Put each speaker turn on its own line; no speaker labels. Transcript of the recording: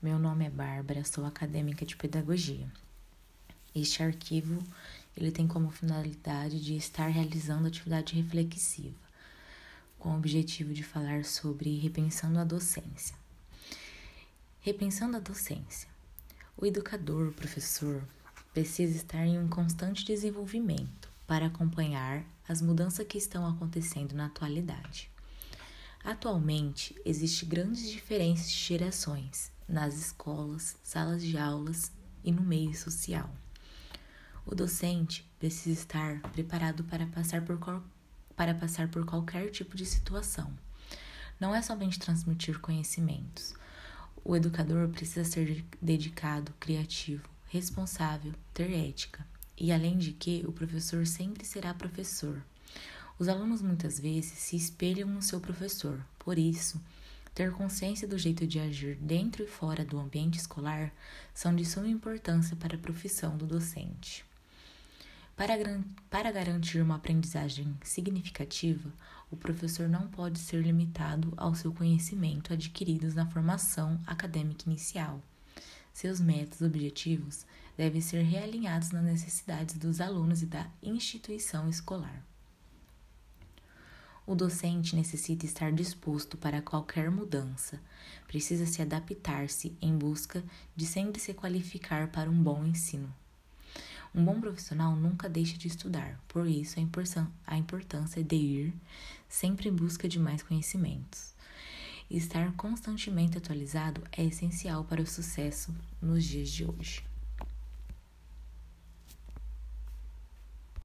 Meu nome é Bárbara, sou acadêmica de pedagogia. Este arquivo ele tem como finalidade de estar realizando atividade reflexiva, com o objetivo de falar sobre repensando a docência. Repensando a docência. O educador, o professor, precisa estar em um constante desenvolvimento para acompanhar as mudanças que estão acontecendo na atualidade. Atualmente, existem grandes diferenças de gerações nas escolas, salas de aulas e no meio social. O docente precisa estar preparado para passar por, para passar por qualquer tipo de situação. Não é somente transmitir conhecimentos. O educador precisa ser dedicado, criativo, responsável, ter ética. E além de que, o professor sempre será professor. Os alunos muitas vezes se espelham no seu professor, por isso, ter consciência do jeito de agir dentro e fora do ambiente escolar são de suma importância para a profissão do docente. Para, garantir uma aprendizagem significativa, o professor não pode ser limitado ao seu conhecimento adquiridos na formação acadêmica inicial. Seus métodos objetivos devem ser realinhados nas necessidades dos alunos e da instituição escolar. O docente necessita estar disposto para qualquer mudança, precisa se adaptar-se em busca de sempre se qualificar para um bom ensino. Um bom profissional nunca deixa de estudar, por isso a importância de ir sempre em busca de mais conhecimentos. Estar constantemente atualizado é essencial para o sucesso nos dias de hoje.